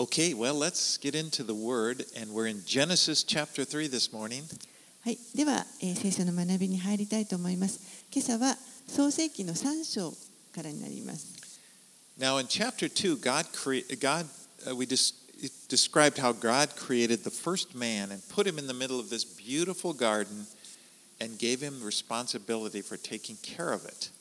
Okay, well, let's get into the Word, and we're in Genesis chapter 3 this morning. はい、では、えー聖書の学びに入りたいと思います。今朝は創世記の3章からになります。Now, in chapter 2, God, God uh, we just described how God created the first man and put him in the middle of this beautiful garden and gave him responsibility for taking care of it.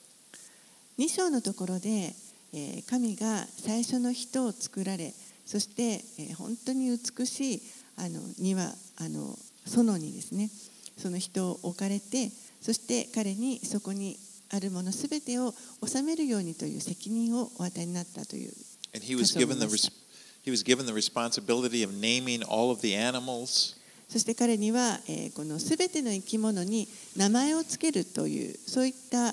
2章のところで、えー神が最初の人を作られ、そして、えー本当に美しいあの庭あの園にですね、その人を置かれて、そして彼にそこにあるものすべてを治めるようにという責任をお与えになったという And he was given the, res- he was given the responsibility of naming all of the animals. そして彼には、えーこのすべての生き物に名前をつけるというそういった、え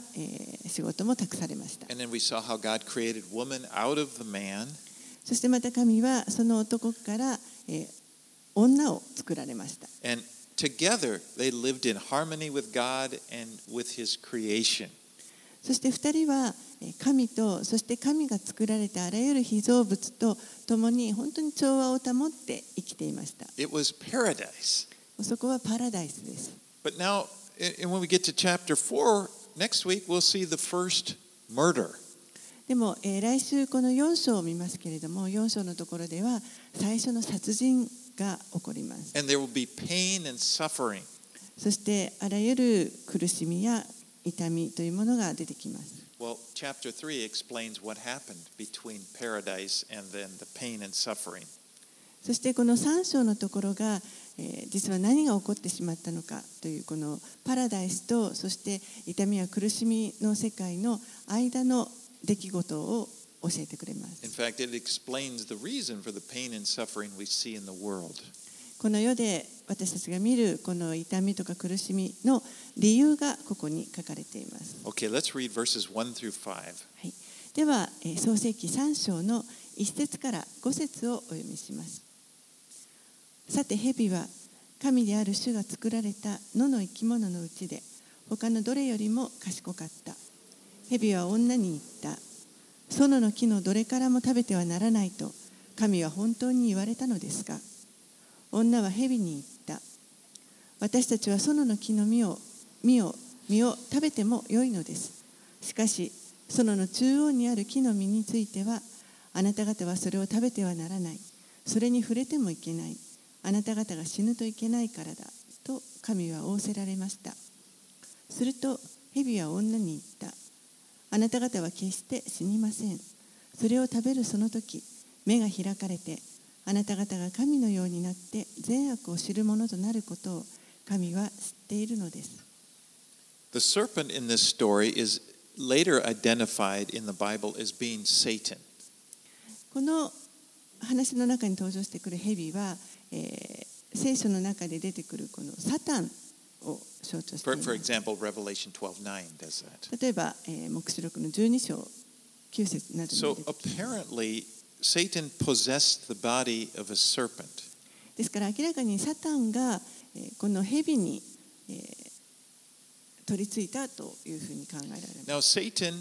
ー仕事も託されました And then we saw how God created woman out of the man. そしてまた神はその男から、えー女を作られました And together they lived in harmony with God and with his creation. そして二人はえー神とそして神が作られたあらゆる被造物と共に本当に調和を保って生きていました It was paradise. そこはパラダイスです But now, and when we get to chapter 4, next week, we'll see the first murder. でも、えー来週この4章を見ますけれども4章のところでは最初の殺人が起こります And there will be pain and suffering. そしてあらゆる苦しみや痛みというものが出てきます。Well, chapter 3 explains what happened between paradise and then the pain and suffering. そしてこの3章のところが、えー実は何が起こってしまったのかというこのパラダイスとそして痛みや苦しみの世界の間の出来事を教えてくれま In す。fact, it explains the reason for the pain and suffering we see in the world. この世で私たちが見るこの痛みとか苦しみの理由がここに書かれています。Okay, let's read verses 1 through 5. はい、では、えー創世記3章の1節から5節をお読みします。さて、蛇は神である主が作られた野の生き物のうちで、他のどれよりも賢かった。蛇は女に言った。園の木のどれからも食べてはならないと、神は本当に言われたのですか女は蛇に言った。私たちは園の木の実を実を実を食べてもよいのです。しかし、園の中央にある木の実については、あなた方はそれを食べてはならない。それに触れてもいけない。あなた方が死ぬといけないからだ。と神は仰せられました。すると、蛇は女に言った。あなた方は決して死にません。それを食べるその時、目が開かれて、あなた方が神のようになって善悪を知るものとなることを神は知っているのです。The serpent in this story is later identified in the Bible as being Satan. この話の中に登場してくる蛇は、えー聖書の中で出てくるこのサタンを象徴してい For, ま for す。example, Revelation 12:9 does that. 例えば、えー、黙示録の12章9節など So に出てきます apparently, Satan possessed the body of a serpent. ですから明らかにサタンが、えーこの蛇に、えー取り付いたというふうに考えられます。Now, Satan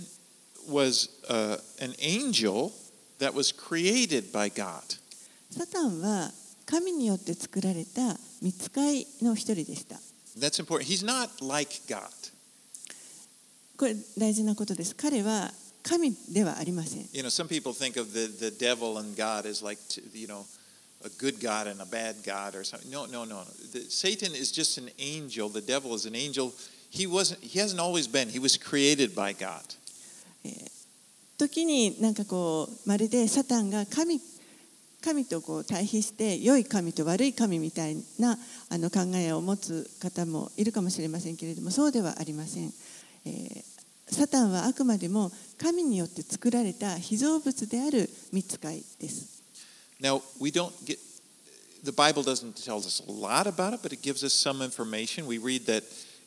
was uh, an angel that was created by God. サタンは神によって作られた見つかいの一人でした。That's important. He's not like God. これ大事なことです。彼は神ではありません。 You know, some people think of the, the devil and God as like, t- you know, a good God and a bad God or something. No, no, no. no. The, Satan is just an angel. The devil is an angel. He wasn't. He hasn't always been. He was created by God. 時になんかこうまるでサタンが神 神とこう対比して良い神と悪い神みたいなあの考えを持つ方もいるかもしれませんけれどもそうではありません、えーサタンはあくまでも神によって作られた被造物である見つかいです Now we don't get. The Bible doesn't tell us a lot about it, but it gives us some information. We read that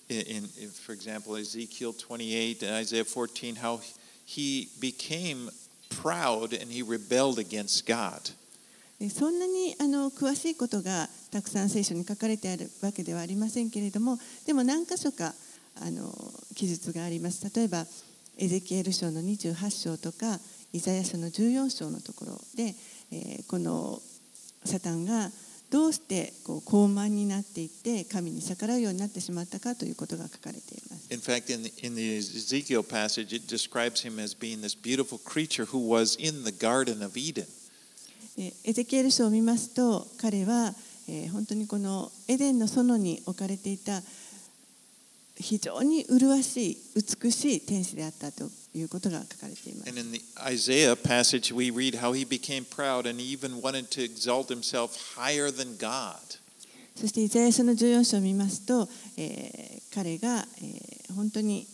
in, in, in for example, Ezekiel 28 and Isaiah 14, how he became proud and he rebelled against God. そんなにあの詳しいことがたくさん聖書に書かれてあるわけではありませんけれどもでも何箇所かあの記述があります例えばエゼキエル書の28章とかイザヤ書の14章のところで、えーこのサタンがどうしてこう高慢になっていって神に逆らうようになってしまったかということが書かれています。In fact, in the, in the Ezekiel passage, it describes him as being this beautiful creature who was in the Garden of Eden. でエゼキエル書を見ますと彼は、えー本当にこのエデンの園に置かれていた非常に麗しい美しい天使であったということが書かれています And in the Isaiah passage, we read how he became proud and he even wanted to exalt himself higher than God. そしてイザヤ書の14章を見ますと、えー彼が、えー本当に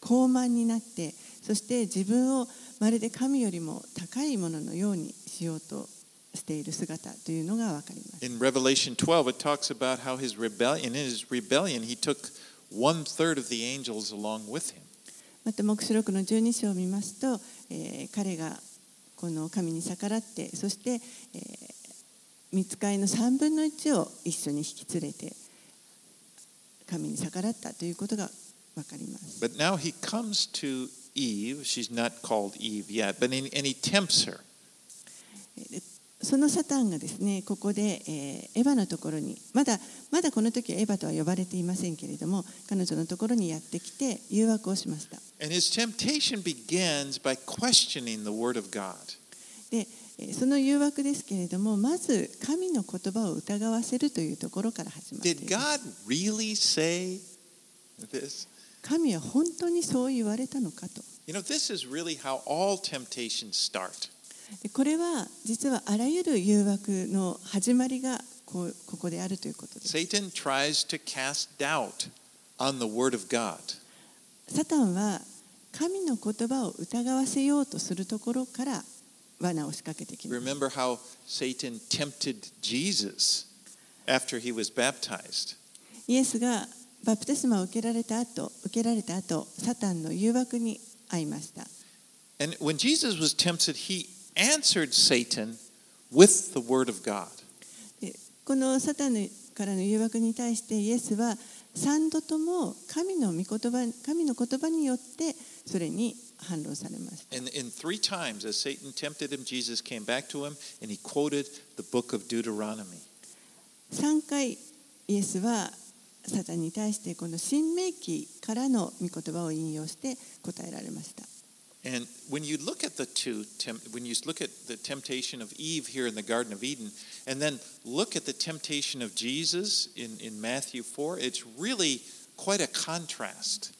高慢になってそして自分をまるで神よりも高いもののようにしようとしている姿というのが分かります。In Revelation 12, it talks about how his rebellion, in his rebellion, he took one third of the angels along with him. また黙示録の12章を見ますと、えー彼がこの神に逆らってそして、えー、見つかいの3分の1を一緒に引き連れて神に逆らったということが分かります。But now he comes to Eve. She's not called Eve yet, but and he tempts her? でそのサタンがですねここで、えーエヴァのところにまだまだこの時はエヴァとは呼ばれていませんけれども彼女のところにやってきて誘惑をしました.でえーその誘惑ですけれどもまず神の言葉を疑わせるというところから始まっています神は本当にそう言われたのかと You know, this is really how all temptations start. でこれは実はあらゆる誘惑の始まりがこうここであるということです Satan tries to cast doubt on the word of God. サタンは神の言葉を疑わせようとするところから罠を仕掛けてきます Remember how Satan tempted Jesus after he was baptized. イエスがバプテスマを受けられた後受けられた後サタンの誘惑に遭いました And when Jesus was tempted, he answered Satan with the word of God. でこのサタンのからの誘惑に対してイエスは三度とも神の御言葉神の言葉によってそれに反論されました And in three times, as Satan tempted him, Jesus came back to him and he quoted the book of Deuteronomy. 3回イエスはサタンに対してこの新明記からの御言葉を引用して答えられました And when you look at the two, when you look at the temptation of Eve here in the Garden of Eden, and then look at the temptation of Jesus in, in Matthew 4, it's really quite a contrast.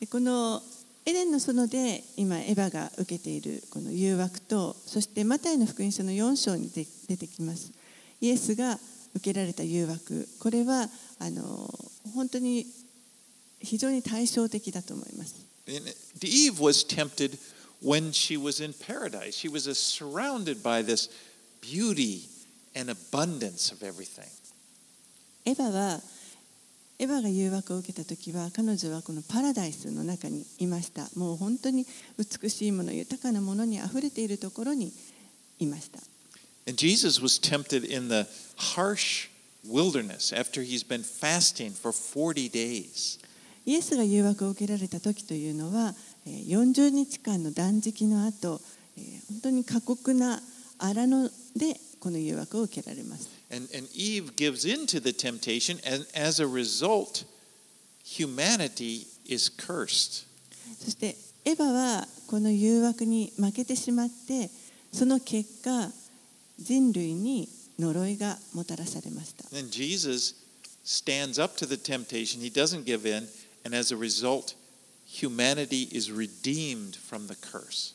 でこのエデンの園で今エヴァが受けているこの誘惑とそしてマタイの福音書の4章にで出てきますイエスが受けられた誘惑これはあの本当に非常に対照的だと思います Eve was tempted when she was in paradise. She was uh, surrounded by this beauty and abundance of everything. エヴァはエヴァが誘惑を受けた時は彼女はこのパラダイスの中にいましたもう本当に美しいもの豊かなものにあふれているところにいました And Jesus was tempted in the harsh wilderness after he's been fasting for 40 days. イエスが誘惑を受けられた時というのはえー40日間の断食の後えー本当に過酷な荒野でこの誘惑を受けられます And, and Eve gives in to the temptation, and as a result, humanity is cursed. そしてエヴァはこの誘惑に負けてしまってその結果人類に呪いがもたらされました Then Jesus stands up to the temptation, he doesn't give in, and as a result, humanity is redeemed from the curse.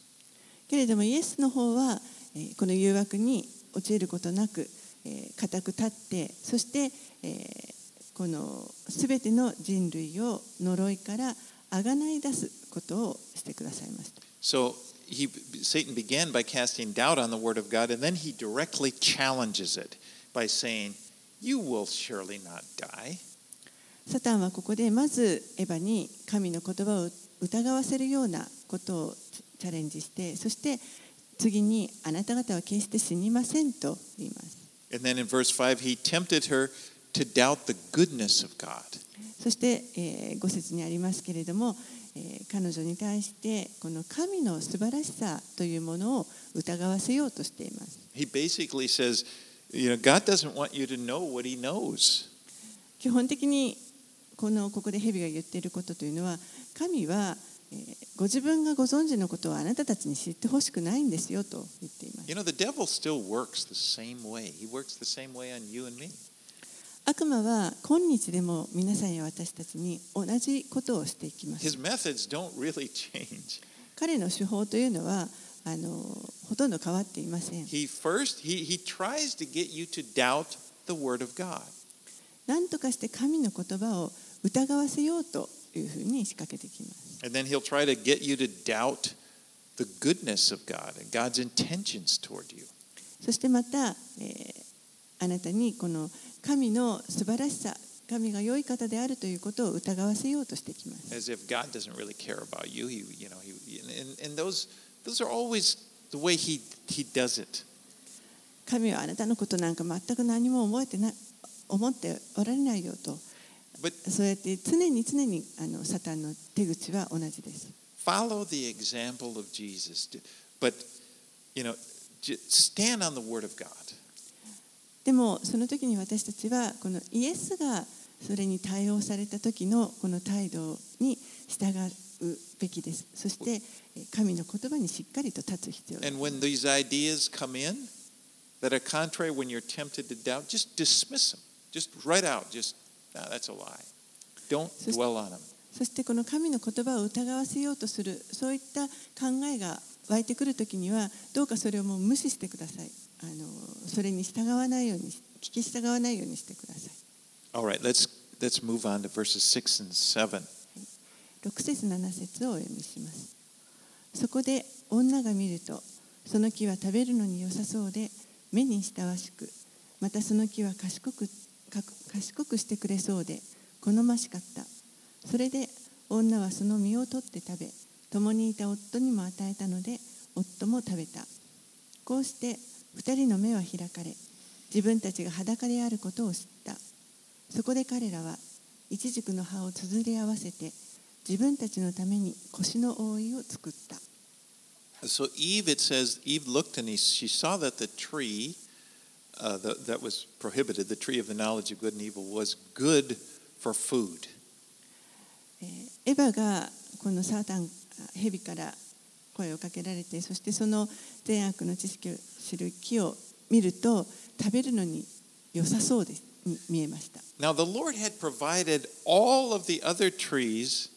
けれどもイエスの方はえーこの誘惑に陥ることなくえー固く立ってそしてえーこのすべての人類を呪いからあがない出すことをしてくださいました So he, Satan began by casting doubt on the word of God, and then he directly challenges it by saying, You will surely not die. サタンはここでまずエヴァに神の言葉を疑わせるようなことをチャレンジしてそして次にあなた方は決して死にませんと言います And then in verse 5, he tempted her to doubt the goodness of God. そして、えー、5節にありますけれども、 えー彼女に対してこの神の素晴らしさというものを疑わせようとしています He basically says, you know, God doesn't want you to know what He knows. 基本的にこのここで蛇が言っていることというのは神は、えーご自分がご存知のことをあなたたちに知ってほしくないんですよと言っています You know, the devil still works the same way. He works the same way on you and me. 悪魔は今日でも皆さんや私たちに同じことをしていきます。Really、彼の手法というのはあのほとんど変わっていません。He first, he, he なんとかして神の言葉を疑わせようというふうに仕掛けてきます。And then he'll try to get you to doubt the goodness of God and God's intentions toward you. そしてまた、えー、あなたにこの。神の素晴らしさ神が良い方であるということを疑わせようとしてきます As if God doesn't really care about you. He, you know, he, and, and those those are always the way he he does it. 神はあなたのことなんか全く何も覚えてな思っておられないよと But そうやって常に常にあのサタンの手口は同じです follow the example of Jesus. But you know, stand on the word of God. でもその時に私たちはこのイエスがそれに対応された時のこの態度に従うべきですそしてえー神の言葉にしっかりと立つ必要です And when these ideas come in that are contrary, when you're tempted to doubt, just dismiss them. Just right out. Just, no, that's a lie. Don't dwell on them. そしてこの神の言葉を疑わせようとするそういった考えが湧いてくる時にはどうかそれをもう無視してくださいあのそれに従わないように聞き従わないようにしてください。All right, let's let's move on to verses six and seven. 6節7節をお読みします。そこで女が見るとその木は食べるのに良さそうで目に親しくまたその木は賢くか賢くしてくれそうで好ましかった。それで女はその実を取って食べ共にいた夫にも与えたので夫も食べた。こうして二人の目は開かれ自分たちが裸であることを知ったそこで彼らはイチジクの葉をつづり合わせて自分たちのために腰の覆いを作った So Eve, it says, Eve looked and he, she saw that the tree uh, the, that was prohibited, the tree of the knowledge of good and evil, was good for food. えーエヴァがこのサータン蛇から声をかけられてそしてその善悪の知識を知る木を見ると食べるのに良さそうですに見えました Now, the Lord had provided all of the other trees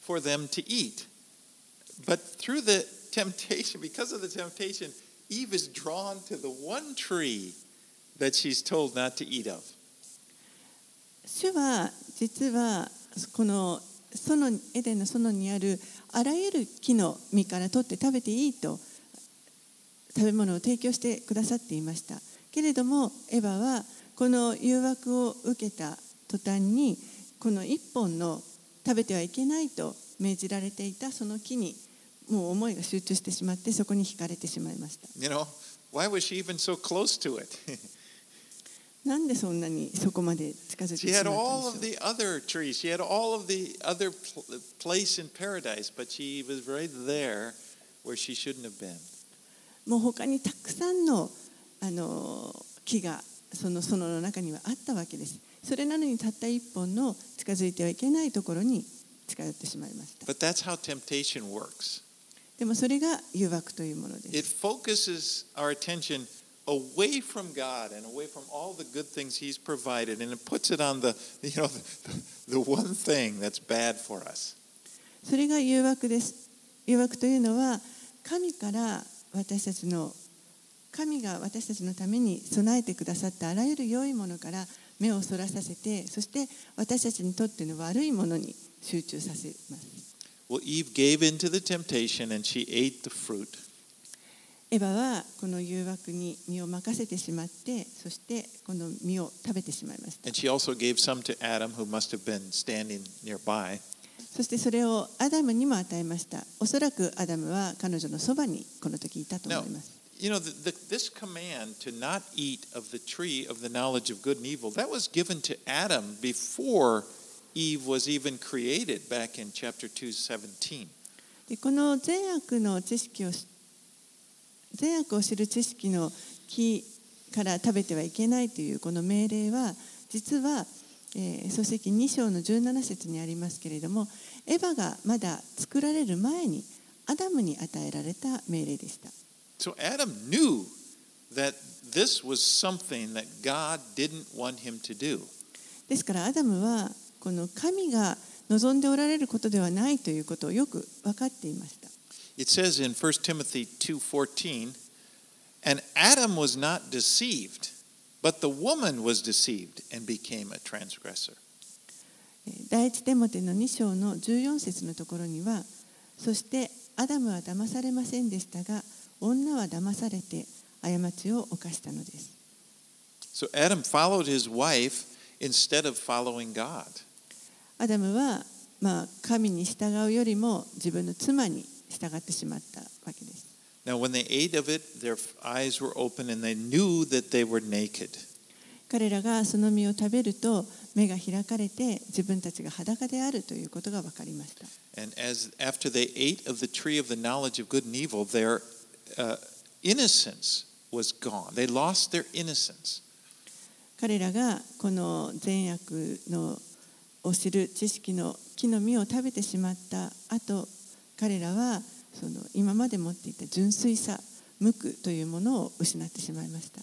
for them to eat. But through the temptation, because of the temptation, Eve is drawn to the one tree that she's told not to eat of. 主は実はこの園エデンの園にあるあらゆる木の実から取って食べていいと食べ物を提供してくださっていましたけれどもエヴァはこの誘惑を受けた途端にこの一本の食べてはいけないと命じられていたその木にもう思いが集中してしまってそこに引かれてしまいました。You know, why was she even so close to it? なんでそんなにそこまで近づいてしまったんでしょう paradise, she、right、she shouldn't have been. もう他にたくさんのあの木がその園の中にはあったわけです。それなのにたった一本の近づいてはいけないところに近寄ってしまいました。でもそれが誘惑というもので It す。focuses our attention away from God and away from all the good things He's provided, and it puts it on the, you know, the, the one thing that's bad for us. それが誘惑です。誘惑というのは神から私たちの神が私たちのために備えてくださったあらゆる良いものから目をそらさせてそして私たちにとっての悪いものに集中させます。Well, エヴァはこの誘惑に身を任せてしまってそしてこの身を食べてしまいました。And she also gave some to Adam, who must have been standing nearby. そしてそれをアダムにも与えましたおそらくアダムは彼女のそばにこの時いたと思います You know, the, this command to not eat of the tree of the knowledge of good and evil, that was given to Adam before Eve was even created back in chapter 2, 17. でこの善悪の知識をし善悪を知る知識の木から食べてはいけないというこの命令は実は、えー、創世記2章の17節にありますけれどもエヴァがまだ作られる前にアダムに与えられた命令でした。So Adam knew that this was something that God didn't want him to do. ですからアダムはこの神が望んでおられることではないということをよく分かっていました。It says in 1 Timothy 2:14, and Adam was not deceived, but the woman was deceived and became a transgressor. 第一テモテの2章の14節のところには、そしてアダムは騙されませんでしたが、女は騙されて過ちを犯したのです。So Adam followed his wife instead of following God. アダムは、まあ、神に従うよりも自分の妻に従ってしまった。Now, when they ate of it, their eyes were open and they knew that they were naked. 彼らがその実を食べると目が開かれて自分たちが裸であるということが分かりました。And as after they ate of the tree of the knowledge of good and evil, their uh, innocence was gone. They lost their innocence. 彼らがこの善悪のを知る知識の木の実を食べてしまった後彼らはその今まで持っていた純粋さ、無垢というものを失ってしまいました。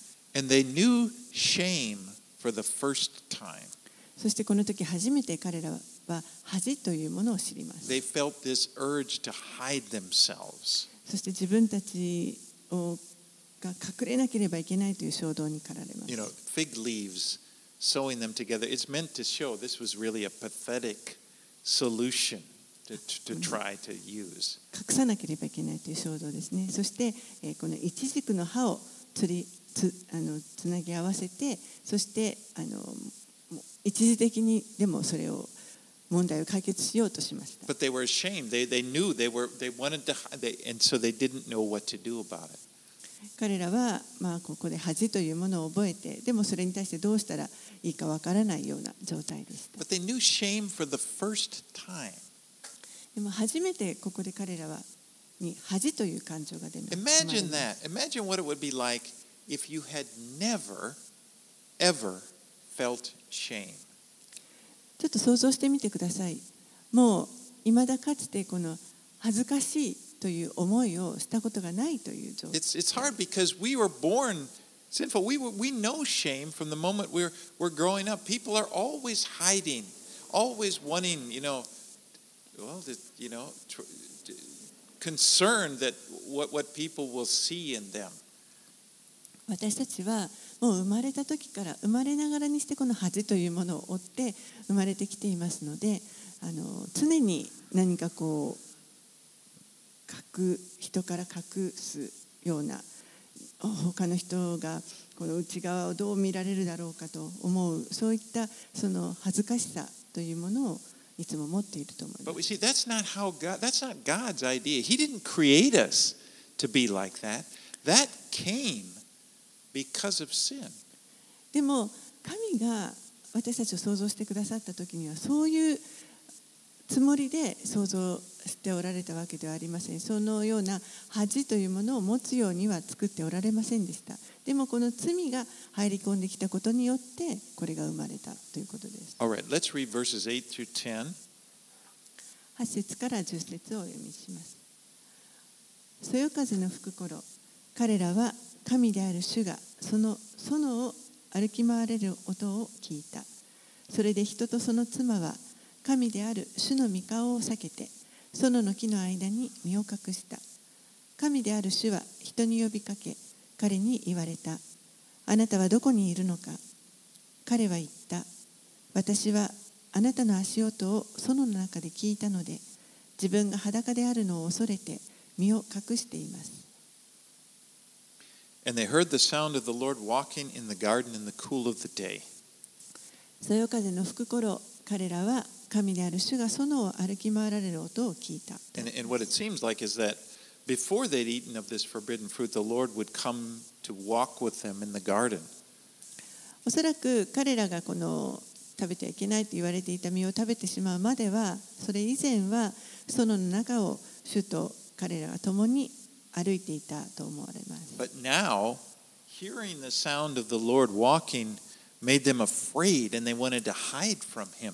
そしてこの時初めて彼らは恥というものを知ります。そして自分たちをが隠れなければいけないという衝動に駆られます。You know, fig leaves, sewing them together, it's meant to show this was really a pathetic solution. 隠さなければいけないという衝動ですね。そして、えー、この一軸の葉をつ,りつ,あのつなぎ合わせて、そしてあの一時的にでもそれを問題を解決しようとしました。彼らは、まあ、ここで恥というものを覚えて、でもそれに対してどうしたらいいかわからないような状態です。でも初めてここで彼らはに恥という感情が出ます。Imagine that. Imagine what it would be like if you had never, ever felt shame. ちょっと想像してみてください。もう、いまだかつてこの恥ずかしいという思いをしたことがないという状態。It's, it's hard because we were born sinful. We, were, we know shame from the moment we're, we're growing up. People are always hiding, always wanting, you know, well, you know, concerned that what, what people will see in them. 私たちはもう生まれた時から生まれながらにしてこの恥というものを追って生まれてきていますのであの常に何かこう隠人から隠すような他の人がこの内側をどう見られるだろうかと思うそういったその恥ずかしさというものをいつも持っていると思います。But we see that's not how God that's not God's idea. He didn't create us to be like that. That came because of sin. でも神が私たちを想像してくださった時にはそういうつもりで想像しておられたわけではありません。そのような恥というものを持つようには作っておられませんでした。でもこの罪が入り込んできたことによってこれが生まれたということです。All right, let's read verses 8 through 10. 8節から10節をお読みします。そよ風の吹く頃彼らは神である主がその園を歩き回れる音を聞いた。それで人とその妻は神である主の御顔を避けて園の木の間に身を隠した。神である主は人に呼びかけ彼に言われた。あなたはどこにいるのか。彼は言った。私はあなたの足音を園の中で聞いたので自分が裸であるのを恐れて身を隠しています。And they heard the sound of the Lord walking in the garden in the cool of the day. そよ風の吹く頃彼らは神である主が園を歩き回られる音を聞いた。And, and what it seems like is that before they'd eaten of this forbidden fruit, the Lord would come to walk with them in the garden. おそらく彼らがこの食べてはいけないと言われていた実を食べてしまうまでは、それ以前は園の中を主と彼らが共に歩いていたと思われます。But now, hearing the sound of the Lord walking made them afraid and they wanted to hide from him.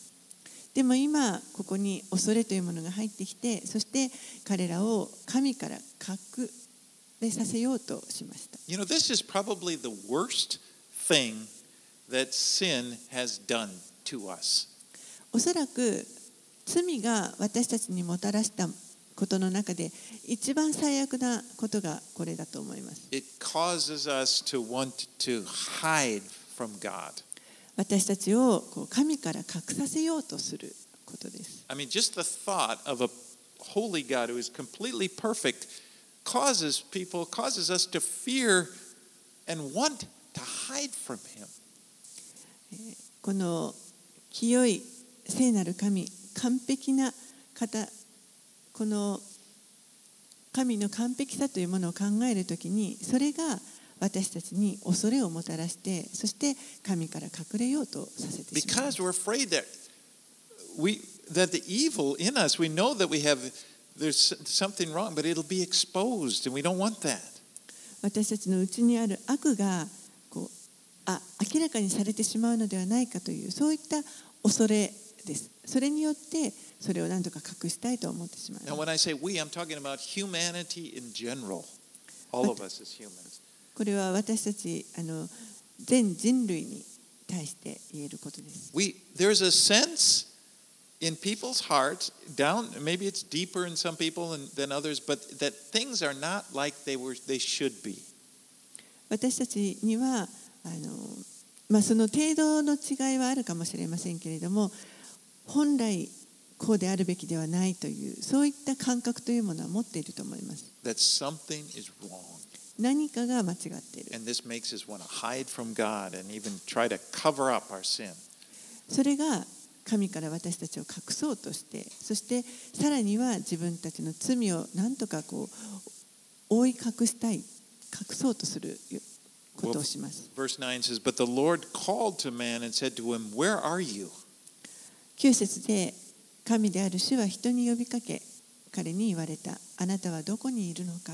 でも今ここに恐れというものが入ってきてそして彼らを神から隠れさせようとしました You know, this is probably the worst thing that sin has done to us. おそらく罪が私たちにもたらしたことの中で一番最悪なことがこれだと思います It causes us to want to hide from God. 私たちをこう神から隠させようとすることです I mean, just the thought of a holy God who is completely perfect causes people, causes us to fear and want to hide from Him. この清い聖なる神完璧な方この神の完璧さというものを考えるときにそれが私たちに恐れをもたらして、そして神から隠れようとさせてしまい。私たちのうにある悪がこうあ明らかにされてしまうのではないかという、そういった恐れです。それによって、それを何とか隠したいと思ってしまう。これは私たちあの全人類に対して言えることです We there's a sense in people's hearts down maybe it's deeper in some people than, others, but that things are not like they were they should be. 私たちにはあの、まあ、その程度の違いはあるかもしれませんけれども本来こうであるべきではないというそういった感覚というものは持っていると思います That something is wrong. 何かが間違っている。それが神から私たちを隠そうとして、そしてさらには自分たちの罪を何とかこう覆い隠したい、隠そうとすることをします。9節、で、神である主は人に呼びかけ、彼に言われた。あなたはどこにいるのか。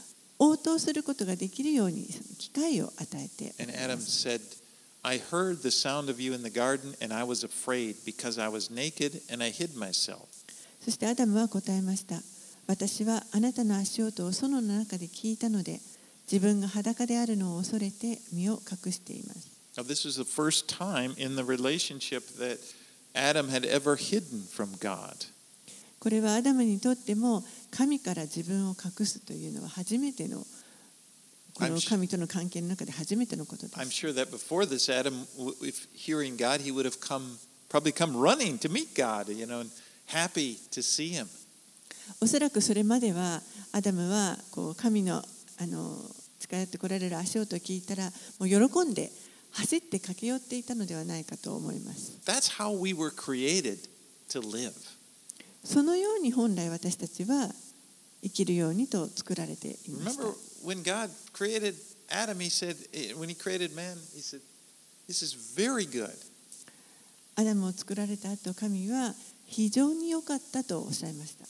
応答することができるように機会を与えて And Adam said, I heard the sound of you in the garden, and I was afraid because I was naked and I hid myself. そしてアダムは答えました私はあなたの足音を園の中で聞いたので自分が裸であるのを恐れて身を隠しています Now, this is the first time in the relationship that Adam had ever hidden from God. これはアダムにとっても神から自分を隠すというのは初めてのこの神との関係の中で初めてのことで I'm す。sure that before this, Adam, if hearing God, he would have come, probably come running to meet God, you know, and happy to see him. おそらくそれまではアダムはこう神のあの近寄ってこられる足音を聞いたらもう喜んで走って駆け寄っていたのではないかと思います。That's how we were created to live. そのように本来私たちは生きるようにと作られています。アダムを作られた後神は非常に良かったとおっしゃいました。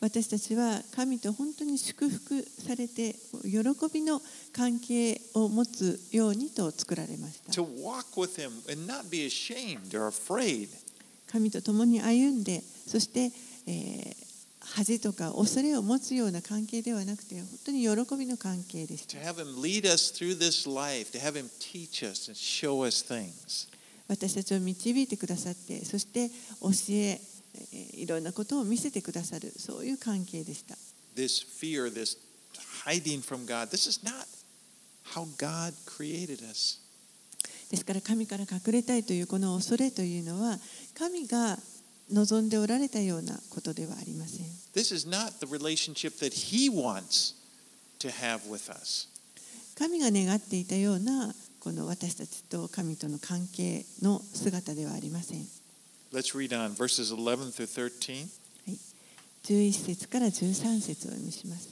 私たちは神と本当に祝福されて喜びの関係を持つようにと作られました。神と共に歩んで、そして、恥とか恐れを持つような関係ではなくて、本当に喜びの関係でした。私たちを導いてくださって、そして教え、いろんなことを見せてくださるそういう関係でした This fear, this hiding from God, this is not how God created us. ですから神から隠れたいというこの恐れというのは神が望んでおられたようなことではありません This is not the relationship that He wants to have with us. 神が願っていたようなこの私たちと神との関係の姿ではありません Let's read on verses 11 through 13. 11節から13節を読みします。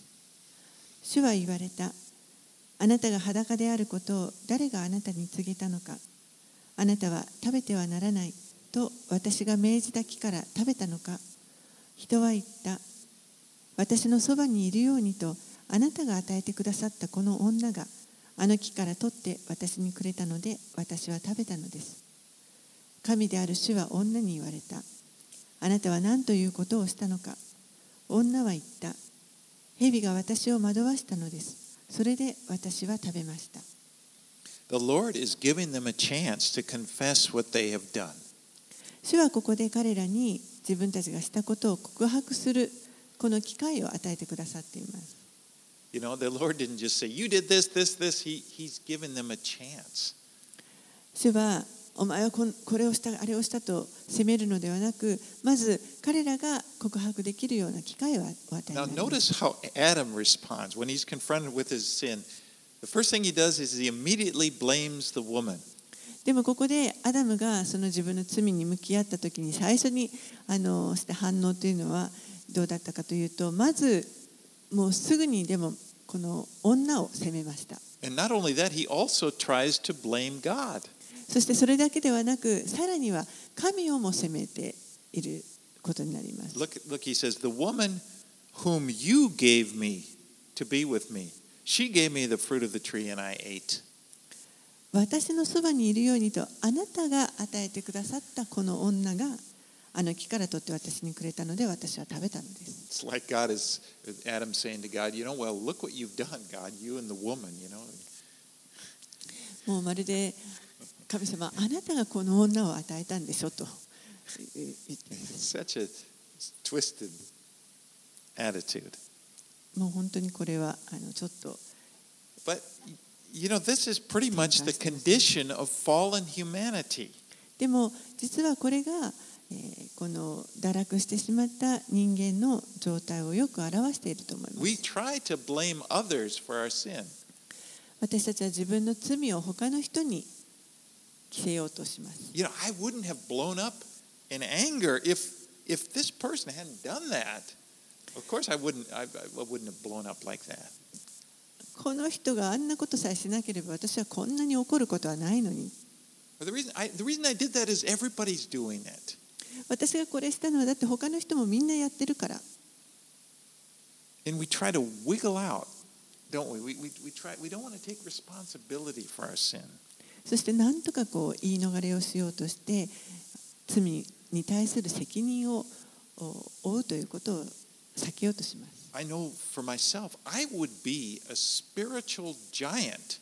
主は言われた。あなたが裸であることを誰があなたに告げたのか。あなたは食べてはならない。と私が命じた木から食べたのか。人は言った。私のそばにいるようにと。あなたが与えてくださったこの女があの木から取って私にくれたので私は食べたのです。神である主は女に言われたあなたは何ということをしたのか女は言った蛇が私を惑わしたのですそれで私は食べました The Lord is giving them a chance to confess what they have done. 主はここで彼らに自分たちがしたことを告白するこの機会を与えてくださっています You know, the Lord didn't just say, You did this, this, this. He, he's given them a chance. 主はお前はこれをしたあれをしたと責めるのではなくまず彼らが告白できるような機会をお与え Now, ります notice how Adam responds when he's confronted with his sin. The first thing he does is he immediately blames the woman. でもここでアダムがその自分の罪に向き合った時に最初にあのした反応というのはどうだったかというとまずもうすぐにでもこの女を責めました And not only that, he also tries to blame God. そしてそれだけではなくさらには神をも責めていることになります Look, look, he says, The woman whom you gave me to be with me, she gave me the fruit of the tree and I ate. 私のそばにいるようにとあなたが与えてくださったこの女があの木から取って私にくれたので私は食べたのです It's like God is, Adam saying to God, You know, well, look what you've done, God, you and the woman, you know. もうまるで神様あなたがこの女を与えたんでしょと。もう本当にこれはあのちょっと。でも実はこれが、え、この堕落してしまった人間の状態をよく表していると思います。私たちは自分の罪を他の人に。着せようとします You know, I wouldn't have blown up in anger if if this person hadn't done that. Of course, I wouldn't. I, I wouldn't have blown up like that. この人があんなことさえしなければ私はこんなに怒ることはないのに the reason I, the reason I did that is everybody's doing it. 私がこれしたのはだって他の人もみんなやってるから And we try to wiggle out, don't we? We, we, we try. We don't want to take responsibility for our sin. そして何とかこう言い逃れをしようとして罪に対する責任をお負うということを避けようとします。I know for myself, I would be a spiritual giant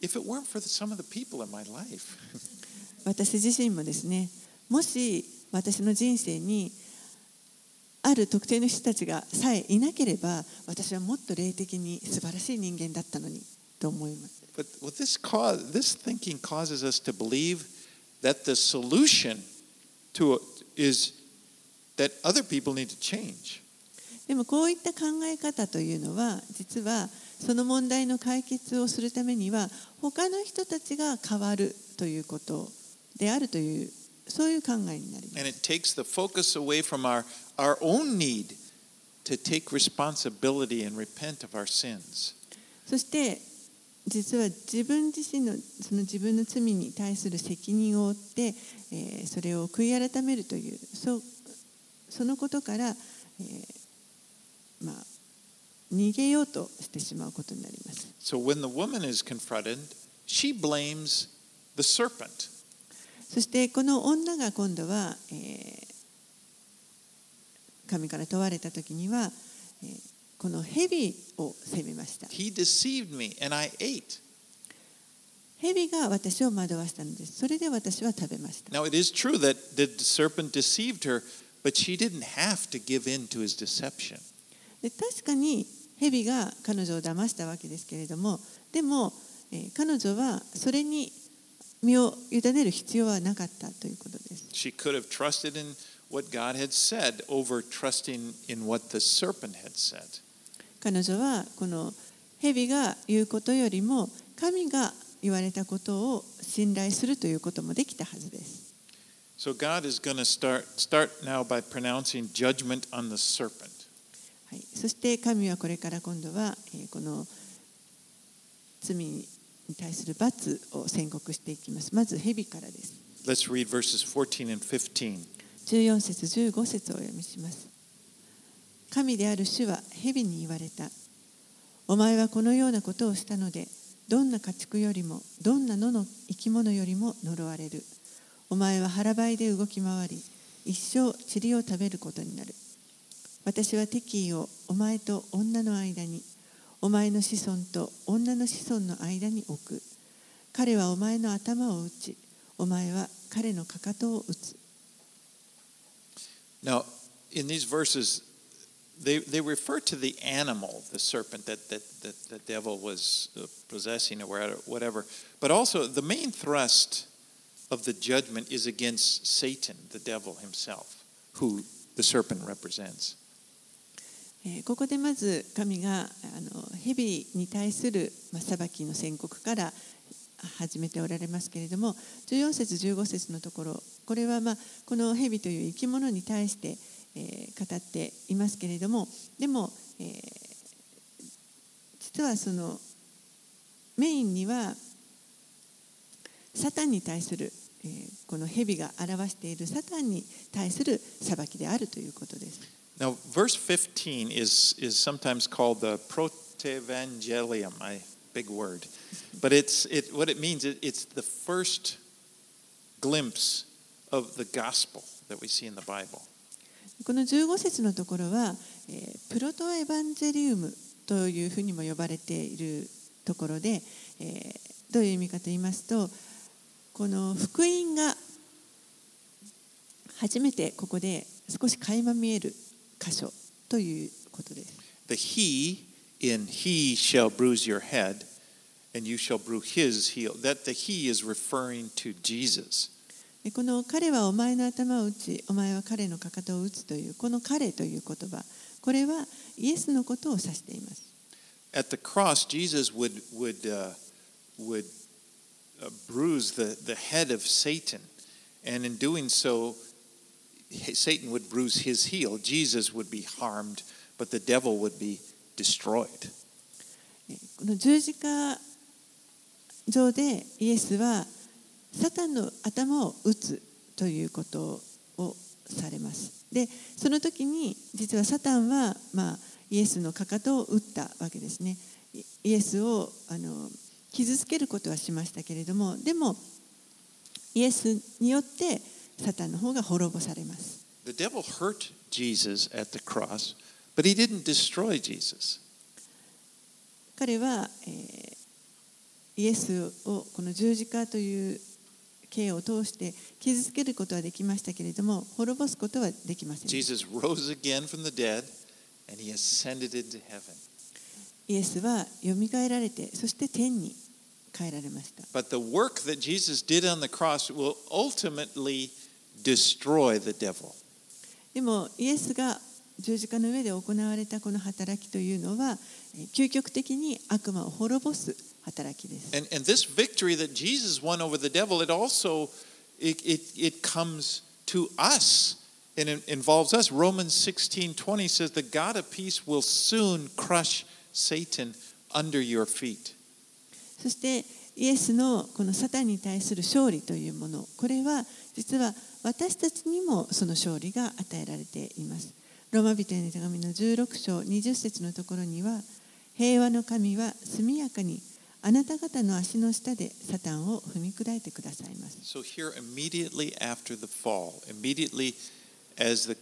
if it weren't for some of the people in my life. 私自身もですねもし私の人生にある特定の人たちがさえいなければ私はもっと霊的に素晴らしい人間だったのにと思います。But what this cause, this thinking causes us to believe that the solution to is that other people need to change. でもこういった考え方というのは実はその問題の解決をするためには他の人たちが変わるということであるというそういう考えになります。And it takes the focus away from our, our own need to take responsibility and repent of our sins. そして実は自分自身のその自分の罪に対する責任を負って、えーそれを悔い改めるというそそのことから、えーまあ、逃げようとしてしまうことになります。So when the woman is confronted, she blames the serpent. そしてこの女が今度は、えー神から問われた時には、えーこの蛇を責めました He deceived me and I ate. 蛇が私を惑わしたのですそれで私は食べました Now, it is true that the serpent deceived her, but she didn't have to give in to his deception. で確かに蛇が彼女を騙したわけですけれどもでも、えー彼女はそれに身を委ねる必要はなかったということです She could have trusted in what God had said over trusting in what the serpent had said. 彼女はこの蛇が言うことよりも神が言われたことを信頼するということもできたはずです。So God is going to start start now by pronouncing judgment on the serpent. はい、そして神はこれから今度は、えーこの罪に対する罰を宣告していきます。まず蛇からです。Let's read verses 14 and 15. 14節15節をお読みします。神である主は蛇に言われた。お前はこのようなことをしたので、どんな家畜よりも、どんな野の生き物よりも呪われる。お前は腹ばいで動き回り、一生塵を食べることになる。私は敵意をお前と女の間に、お前の子孫と女の子孫の間に置く。彼はお前の頭を打ち、お前は彼のかかとを打つ。Now, in these verses, they, they refer to the animal, the serpent that, that, that the devil was uh, possessing or whatever. But also, the main thrust of the judgment is against Satan, the devil himself, who the serpent represents. えーここでまず神があの蛇に対する、まあ、裁きの宣告から始めておられますけれども14節15節のところこれは、まあ、この蛇という生き物に対して、 えー語っていますけれどもでも、えー実はそのメインにはサタンに対する、えーこの蛇が表しているサタンに対する裁きであるということです。Now, verse 15 is, is sometimes called the protevangelium, I big word. But it's, it, what it means, it, it's the first glimpse of the gospel that we see in the Bible. この15節のところは、えープロトエヴァンジェリウムというふうにも呼ばれているところで、えーどういう意味かと言いますとこの福音が初めてここで少し垣間見える箇所ということです。The he in he shall bruise your head, and you shall bruise his heel. That the he is referring to Jesus. でこの彼はお前の頭を打ち、お前は彼のかかとを打つという、この彼という言葉、これはイエスのことを指しています。At the cross, Jesus would, would, uh, would uh, bruise the, the head of Satan. And in doing so, Satan would bruise his heel. Jesus would be harmed, but the devil would be destroyed. この十字架上でイエスはサタンの頭を打つということをされます。で、その時に実はサタンは、まあ、イエスのかかとを打ったわけですね。イイエスをあの傷つけることはしましたけれども、でもイエスによってサタンの方が滅ぼされます。The devil hurt Jesus at the cross, but he didn't destroy Jesus. 彼は、えーイエスをこの十字架という刑を通して傷つけることはできましたけれども、滅ぼすことはできません。イエスは読みがえられて、そして天に変えられました。でも、イエスが十字架の上で行われたこの働きというのは、究極的に悪魔を滅ぼす。働きです And, and this victory that Jesus won over the devil, it also it, it, it comes to us and it involves us. Romans 16 20 says, The God of peace will soon crush Satan under your feet. そしてイエスのこのサタンに対する勝利というものこれは実は私たちにもその勝利が与えられていますローマ人への手紙の16章20節のところには平和の神は速やかにあなた方の足の下でサタンを踏み砕いてくださいます So here, immediately after the fall, immediately as the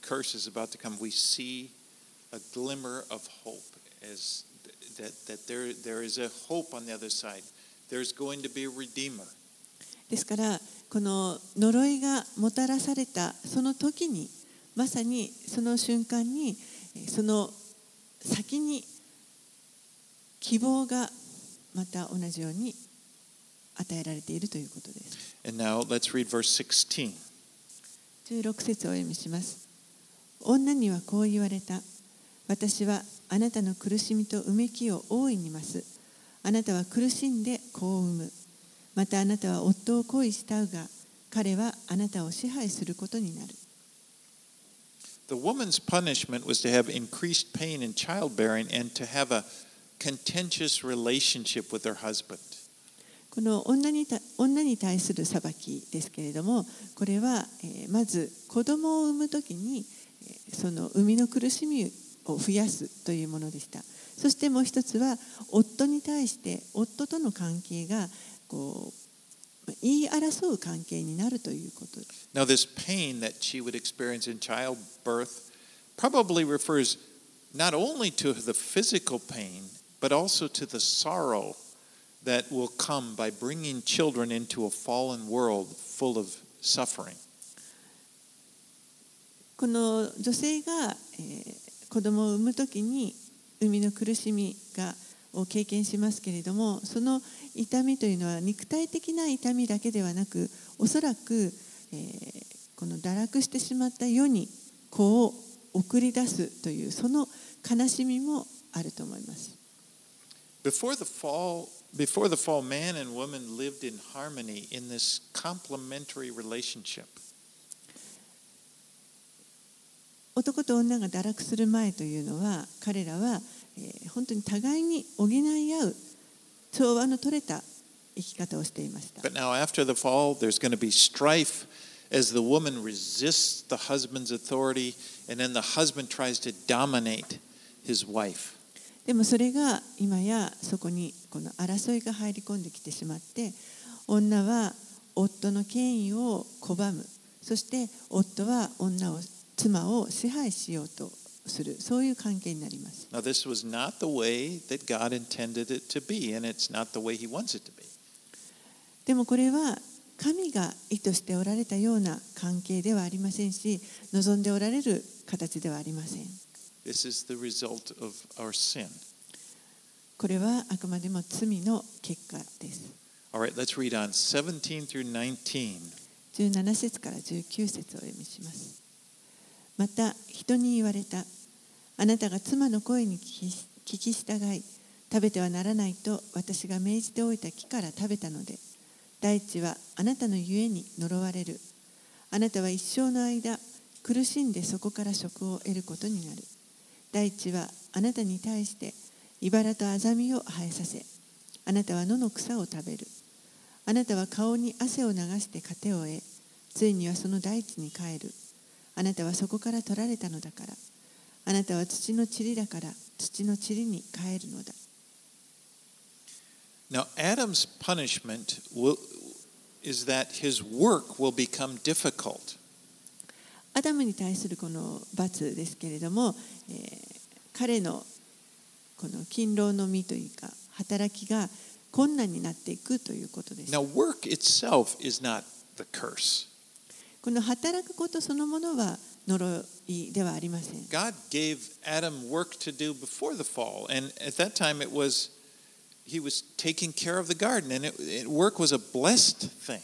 curse is about to come, we see a glimmer of hope as that, that there, there is a hope on the other side. There's going to be a redeemer. ですからこの呪いがもたらされたその時にまさにその瞬間にえーその先に希望がまた同じように与えられているということです。And now let's read verse 16. 16節をお読みします。女にはこう言われた。私はあなたの苦しみとうめきを大いに増す。あなたは苦しんで子を産む。またあなたは夫を恋したうが、彼はあなたを支配することになる。The woman's punishment was to have increased pain in childbearing and to have a contentious relationship with her husband. この女にた女に対する裁きですけれども、これは、えーまず子供を産むときに、えーその生みの苦しみを増やすというものでした。そしてもう一つは、夫に対して夫との関係がこう言い争う関係になるということ。Now, this pain that she would experience in childbirth probably refers not only to the physical pain, but also to the sorrow that will come by bringing children into a fallen world full of suffering. この女性が、えー子供を産むときに生みの苦しみがを経験しますけれどもその痛みというのは肉体的な痛みだけではなくおそらく、えーこの堕落してしまった世に子を送り出すというその悲しみもあると思います。Before the fall, before the fall, man and woman lived in harmony in this complementary relationship. 男と女が堕落する前というのは彼らは、えー本当に互いに補い合う調和の取れた生き方をしていました。 But now, after the fall, there's going to be strife as the woman resists the husband's authority, and then the husband tries to dominate his wife. でもそれが今やそこにこの争いが入り込んできてしまって女は夫の権威を拒む。そして夫は女を妻を支配しようとする。そういう関係になります。Now, this was not the way that God intended it to be, and it's not the way He wants it to be. でもこれは神が意図しておられたような関係ではありませんし望んでおられる形ではありません This is the result of our sin. これはあくまでも罪の結果です。All right, let's read on 17 through 19. 17節から19節をお読みします。また人に言われた。あなたが妻の声に聞き聞き従い食べてはならないと私が命じておいた木から食べたので大地はあなたのゆえに呪われる。あなたは一生の間苦しんでそこから食を得ることになる大地はあなたに対して茨とアザミを生えさせあなたは野の草を食べる。あなたは顔に汗を流して糧を得ついにはその大地に帰る。あなたはそこから取られたのだから。あなたは土の塵だから土の塵に帰るのだ。Now, Adam's punishment will, is that his work will become difficult. アダムに対するこの罰ですけれども、えー彼のこの勤労の身というか働きが困難になっていくということです Now, work itself is not the curse. この働くことそのものは呪いではありません God gave Adam work to do before the fall, and at that time it was he was taking care of the garden, and it, it, work was a blessed thing.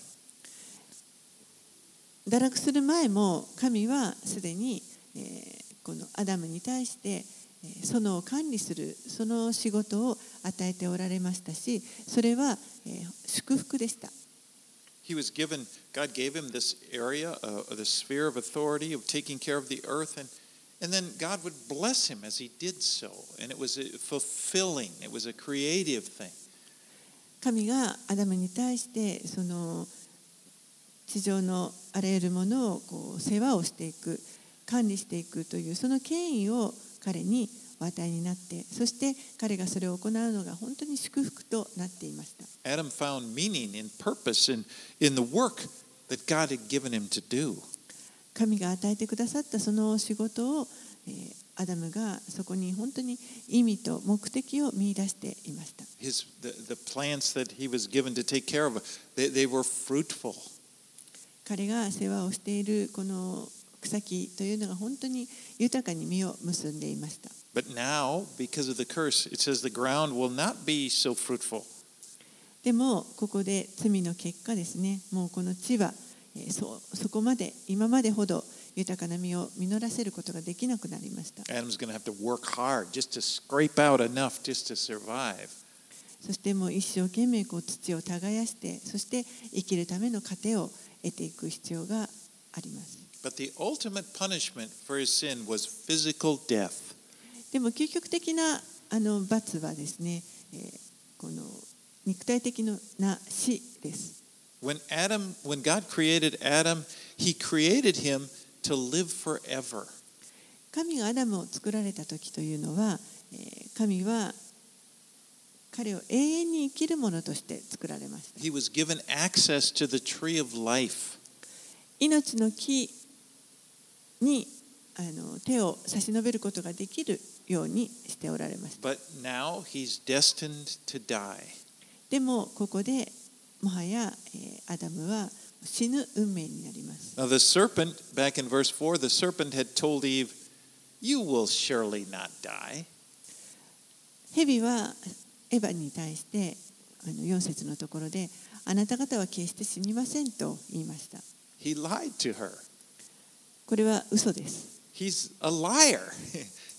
堕落する前も神はすでに、えーこのアダムに対してえー園を管理するその仕事を与えておられましたしそれは、えー祝福でした He was given, God gave him this area, uh, the sphere of authority of taking care of the earth, and, and then God would bless him as he did so. And it was fulfilling, it was a creative thing. 神がアダムに対してその地上のあらゆるものをこう世話をしていく管理していくというその権威を彼にお与えになってそして彼がそれを行うのが本当に祝福となっていました。アダムは意味と意味と意味を神が与えてくれ神が与えてくださったその仕事を、アダムがそこに本当に意味と目的を見出していました。彼が世話をしているこの草木というのが本当に豊かに実を結んでいました。でもここで罪の結果ですね、もうこの地はそ,そこまで今までほど豊かな実を実らせることができなくなりました。そしてもう一生懸命こう土を耕して、そして生きるための糧を得ていく必要があります。But the ultimate punishment for his sin was physical death. でも究極的なあの罰はですね、えーこの肉体的な死です。When Adam, when God created Adam, he created him to live forever. 神がアダムを作られた時というのは、えー神は彼を永遠に生きるものとして作られました。He was given access to the tree of life. 命の木にあの手を差し伸べることができるようにしておられました。But now he's destined to die. でもここでもはや、えーアダムは死ぬ運命になります。Now, the serpent, back in verse 4, the serpent had told Eve, You will surely not die. 蛇はエヴァに対してあの4節のところであなた方は決して死にませんと言いました。He lied to her. これは嘘です。He's a liar.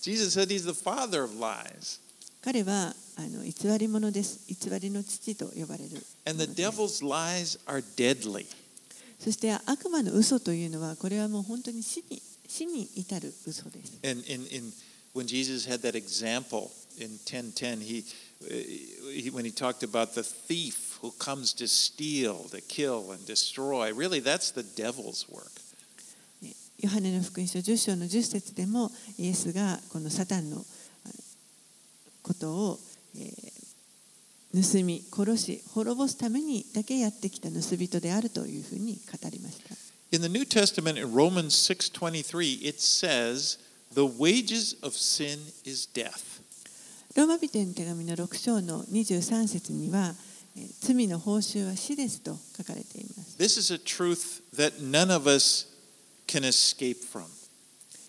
Jesus said he's the father of lies. 彼はあの偽り者です。偽りの父と呼ばれるも And の the devil's lies are deadly. そして悪魔の嘘というのはこれはもう本当に死に死に至る嘘です。And in, in, when Jesus had that example in 1010, he, he, when he talked about the thief who comes to steal, to kill, and destroy, really that's the devil's work. ヨハネの福音書10章の10節でもイエスがこのサタンのあことを、えー盗み殺し滅ぼすためにだけやってきた盗人であるというふうに語りました。 In the New Testament, in Romans 6.23, it says, the wages of sin is death. ローマ人へ手紙の6章の23節には罪の報酬は死ですと書かれています。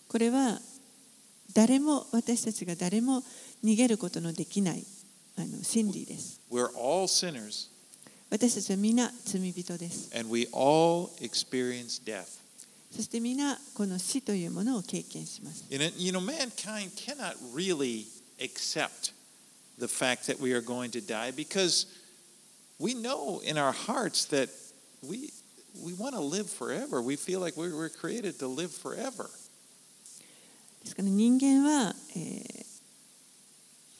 これは誰も私たちが誰も逃げることのできないあの真理です。私たちは皆罪人です。そして皆この死というものを経験します。Accept the fact that we are going to die because we know in our hearts that we we want to live forever. We feel like we were created to live forever. ですから人間は、えー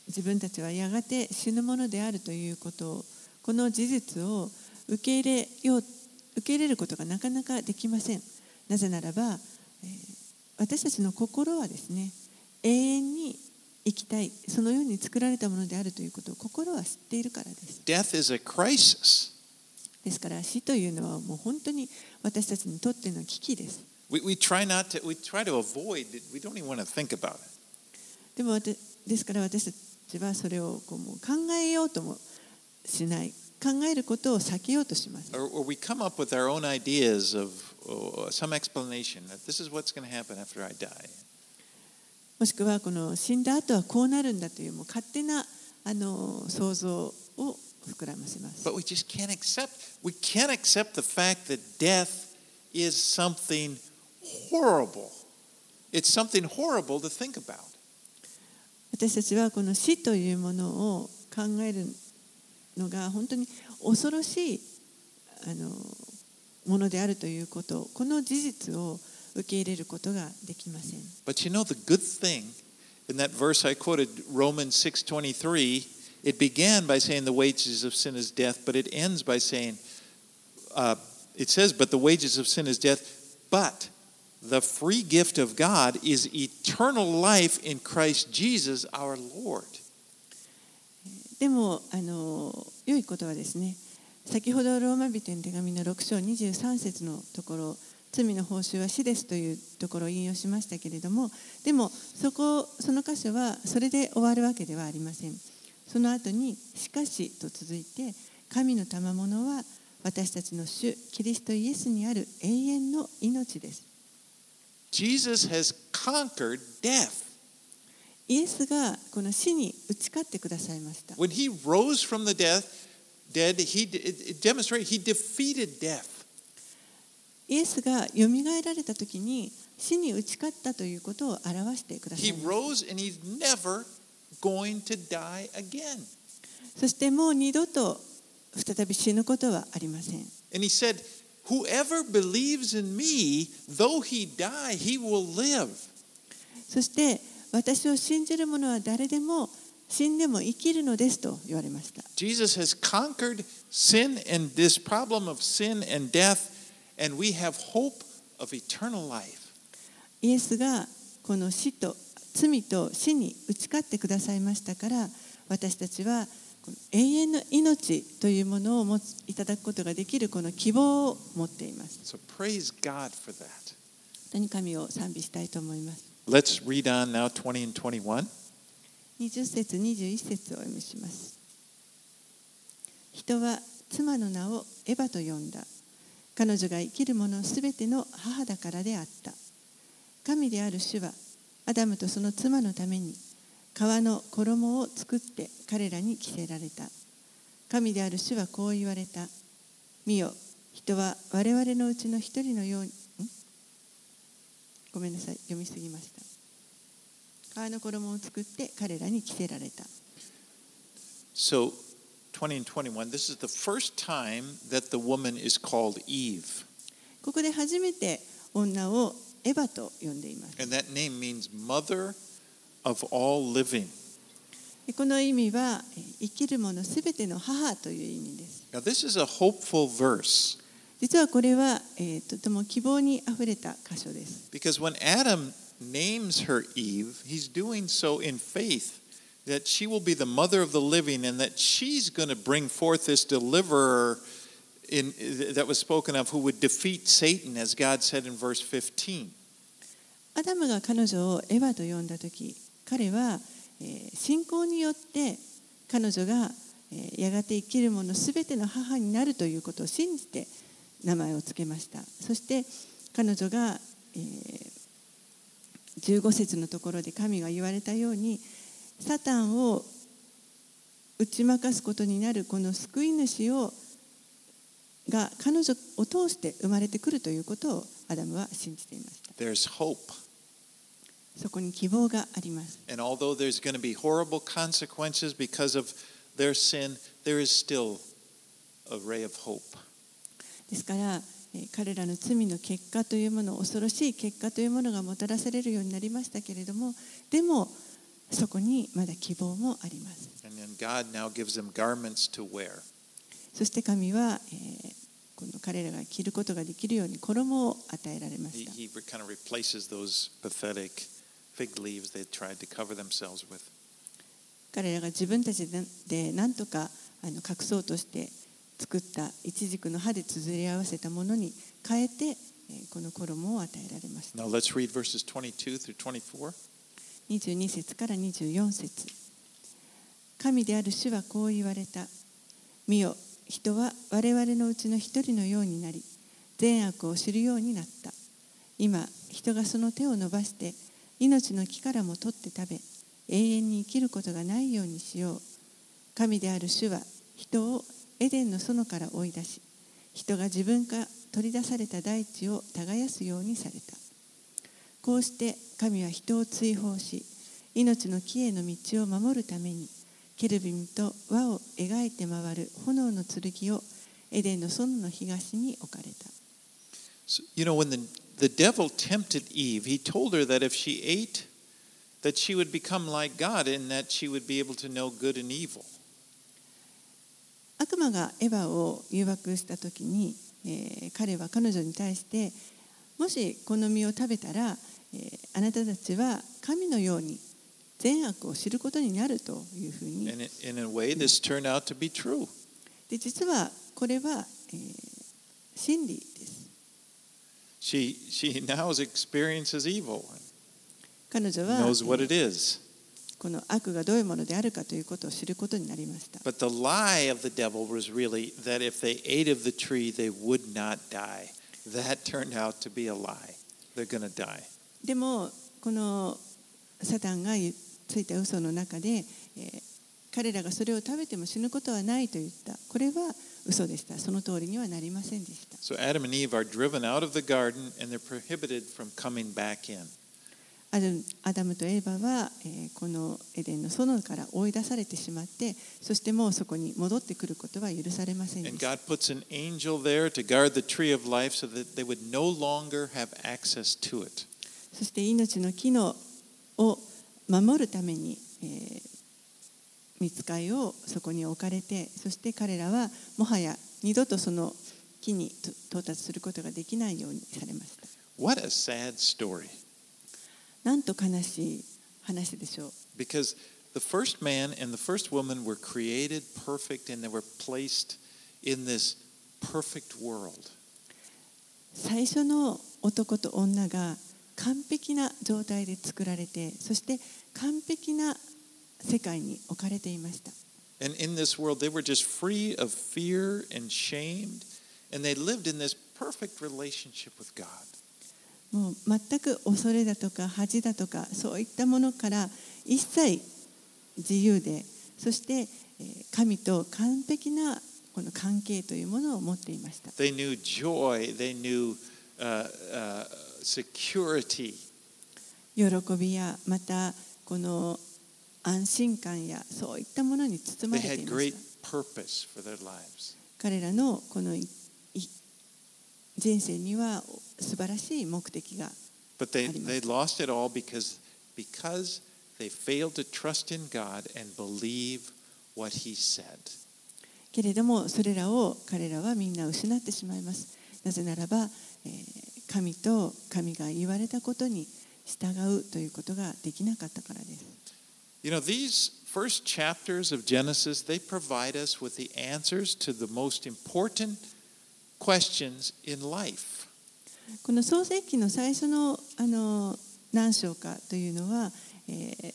自分たちはやがて死ぬものであるということをこの事実を受け入れよう受け入れることがなかなかできません。なぜならば、えー私たちの心はですね永遠に生きたい、そのように作られたものであるということを心は知っているからです。ですから死というのはもう本当に私たちにとっての危機です。でも私ですから私たちはそれをこうもう考えようともしない考えることを避けようとします。Or, or of, もしくはこの死んだ後はこうなるんだというもう勝手なあの想像を膨らませます But we just can't accept. We can't accept the fact that death is something horrible. It's something horrible to think about. 私たちはこの死というものを考えるのが本当に恐ろしいあのものであるということこの事実を受け入れることができません But you know the good thing in that verse I quoted, Romans 6:23, it began by saying the wages of sin is death, but it ends by saying, uh, it says, but the wages of sin is death, but the free gift of God is eternal life in Christ Jesus our Lord. でもあの良いことはですね先ほどローマ人の手紙の6章23節のところ罪の報酬は死ですというところを引用しましたけれどもでもそこその箇所はそれで終わるわけではありませんその後に「しかし」と続いて「神の賜物は私たちの主キリストイエスにある永遠の命です」Jesus has conquered death. イエスがこの死に打ち勝ってくださいました When he rose from the death, dead, he demonstrated he defeated death. イエスがよみがえられた時に死に打ち勝ったということを表してください。そしてもう二度と再び死ぬことはありません。そして私を信じる者は誰でも死んでも生きるのですと言われました。Jesus has conquered sin and this problem of sin and death. And we have hope of eternal life. イエスがこの死と罪と死に打ち勝ってくださいましたから私たちは永遠の命というものを持ついただくことができるこの希望を持っています So praise God for that. 本当に神を賛美したいと思います？Let's read on now 20 and 21. 20節21節をお読みします人は妻の名をエヴァと呼んだ彼女が生きる者すべての母だからであった。神である主はアダムとその妻のために革の衣を作って彼らに着せられた。神である主はこう言われた。見よ人は我々のうちの一人のようにごめんなさい読みすぎました。革の衣を作って彼らに着せられた。So 20 and 21, this is the first time that the woman is called Eve. ここで初めて女をエヴァと呼んでいます。 And that name means mother of all living. この意味はえー生きる者すべての母という意味です。 Now, this is a hopeful verse 実はこれは、えーとても希望にあふれた箇所です。 because when Adam names her Eve, he's doing so in faith That she will be the mother of the living and that she's going to bring forth this deliverer in, that was spoken of who would defeat Satan, as God said in verse 15. アダムが彼女をエヴァと呼んだ時彼は、えー信仰によって彼女が、えーやがて生きる者すべての母になるということを信じて名前を付けましたそして彼女が、えー15節のところで神が言われたようにサタンを打ち負かすことになるこの救い主をが彼女を通して生まれてくるということをアダムは信じていました There's hope. そこに希望があります。And although there's going to be horrible consequences because of their sin, there is still a ray of hope. ですから、えー彼らの罪の結果というもの、恐ろしい結果というものがもたらされるようになりましたけれども、でも、そこにまだ希望もあります。そして神は、えー、この彼らが着ることができるように衣を与えられます。彼らが自分たちで何とかあの隠そうとして作った一軸の葉でつづり合わせたものに変えて、えー、この衣を与えられます。22節から24節。神である主はこう言われた。見よ人は我々のうちの一人のようになり善悪を知るようになった。今人がその手を伸ばして命の木からも取って食べ永遠に生きることがないようにしよう。神である主は人をエデンの園から追い出し人が自分から取り出された大地を耕すようにされた。こうして神は人を追放し命の木への道を守るためにケルビムと輪を描いて回る炎の剣をエデンの園の東に置かれた So, you know, when the, the devil tempted Eve, he told her that if she ate, that she would become like God and that she would be able to know good and evil. 悪魔がエヴァを誘惑した時に、えー彼は彼女に対してもしこの実を食べたら、えーあなたたちは神のように善悪を知ることになるというふうに And it, in a way, this turned out to be true. で実はこれは、えー真理です She, she now experiences evil, 彼女は knows what え it is. この悪がどういうものであるかということを知ることになりました。But the lie of the devil was really that if they ate of the tree, they would not die. That turned out to be a lie. They're going to die. でもこのサタンが言ついた嘘の中で、えー彼らがそれを食べても死ぬことはないと言った。これは嘘でした。その通りにはなりませんでした。So Adam and Eve are driven out of the garden and they're prohibited from coming back in. アダムとエーバは、えーこのエデンの園から追い出されてしまってそしてもうそこに戻ってくることは許されませんでしたそして命の木のを守るために、えー見つかいをそこに置かれてそして彼らはもはや二度とその木にと到達することができないようにされました What a sad story. なんと悲しい話でしょう Because the first man and the first woman were created perfect and they were placed in this perfect world. 最初の男と女が完璧な状態で作られてそして完璧な世界に置かれていました。もう全く恐れだとか恥だとかそういったものから一切自由でそして神と完璧なこの関係というものを持っていました。They knew joy, they knew, uh, uh, security, 喜びやまたこの安心感やそういったものに包ま they れていました.彼らのこの人生には素晴らしい目的が But they, あります。they lost it all because, because they failed to trust in God and believe what He said. けれどもそれらを彼らはみんな失ってしまいますなぜならば、えー神と神が言われたことに従うということができなかったからです You know, these first chapters of Genesis, they provide us with the answers to the most important questions in life. この創世記の最初のあの何章かというのは、えー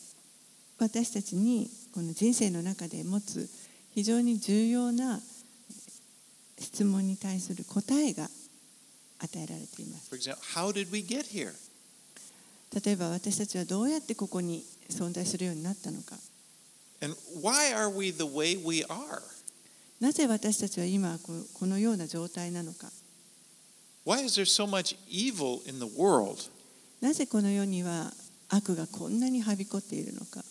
私たちにこの人生の中で持つ非常に重要なえー質問に対する答えが与えられています。例えば私たちはどうやってここに存在するようになったのか。なぜ私たちは今このような状態なのか。なぜこの世には悪がこんなにはびこっているのか。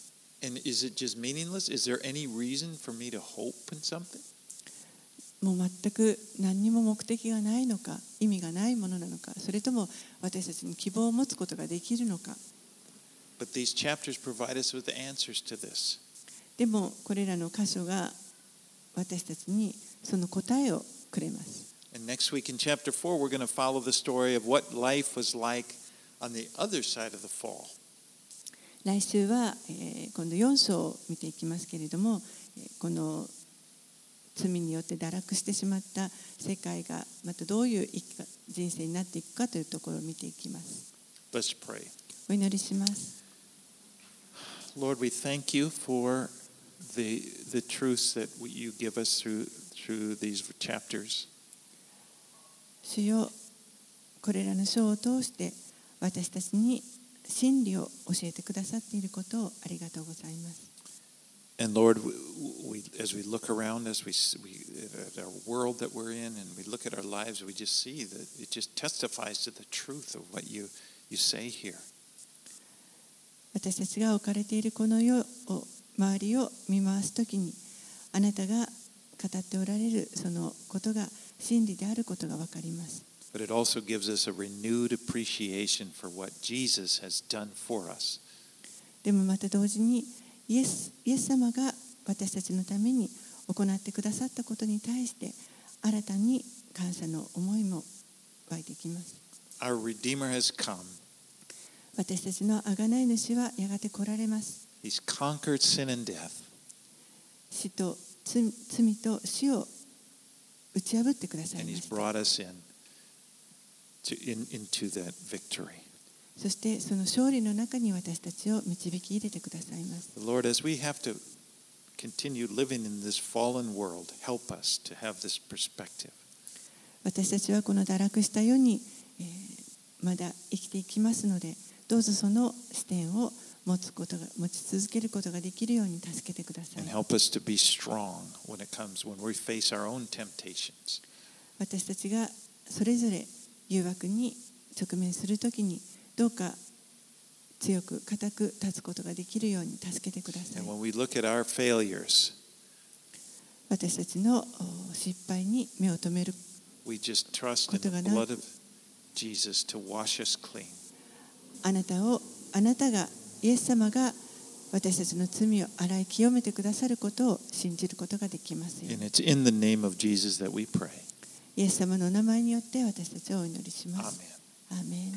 And is it just meaningless? Is there any reason for me to hope in something? もう全く何にも目的がないのか意味がないものなのかそれとも私たちに希望を持つことができるのか But these chapters provide us with the answers to this. でもこれらの箇所が私たちにその答えをくれます And next week in chapter 4, we're going to follow the story of what life was like on the other side of the fall. 来週は、えー今度4章を見ていきますけれどもえーこの罪によって堕落してしまった世界がまたどういう人生になっていくかというところを見ていきます Let's pray. お祈りします Lord, we thank you for the, the truths that you give us through, through these chapters. 主よこれらの章を通して私たちに真理を教えてくださっていることをありがとうございます And Lord, we, we, as we look around us, we, s- we, at our world that we're in, and we look at our lives, we just see that it just testifies to the truth of what you, you say here. 私たちが置かれているこの世を周りを見回すときにあなたが語っておられるそのことが真理であることが分かります But it also gives us a renewed appreciation for what Jesus has done for us. でもまた同時に イエスイエス様が私たちのために行ってくださったことに対して新たに感謝の思いも湧いてきます Our Redeemer has come. 私たちの贖い主はやがて来られます He's conquered sin and death. 死と罪罪と死を打ち破ってください and ま he's した brought us in. to, in, into that victory. そしてその勝利の中に私たちを導き入れてくださいます。私たちはこの堕落したように、えー、まだ生きていきますので、どうぞその視点を持つことが持ち続けることができるように助けてください。私たちがそれぞれ誘惑に直面するときに、どうか強く固く立つことができるように助けてください failures, 私たちのお失敗に目を留めることがなく.あなたをあなたがイエス様が私たちの罪を洗い清めてくださることを信じることができます.イエス様のお名前によって私たちはお祈りします。アーメン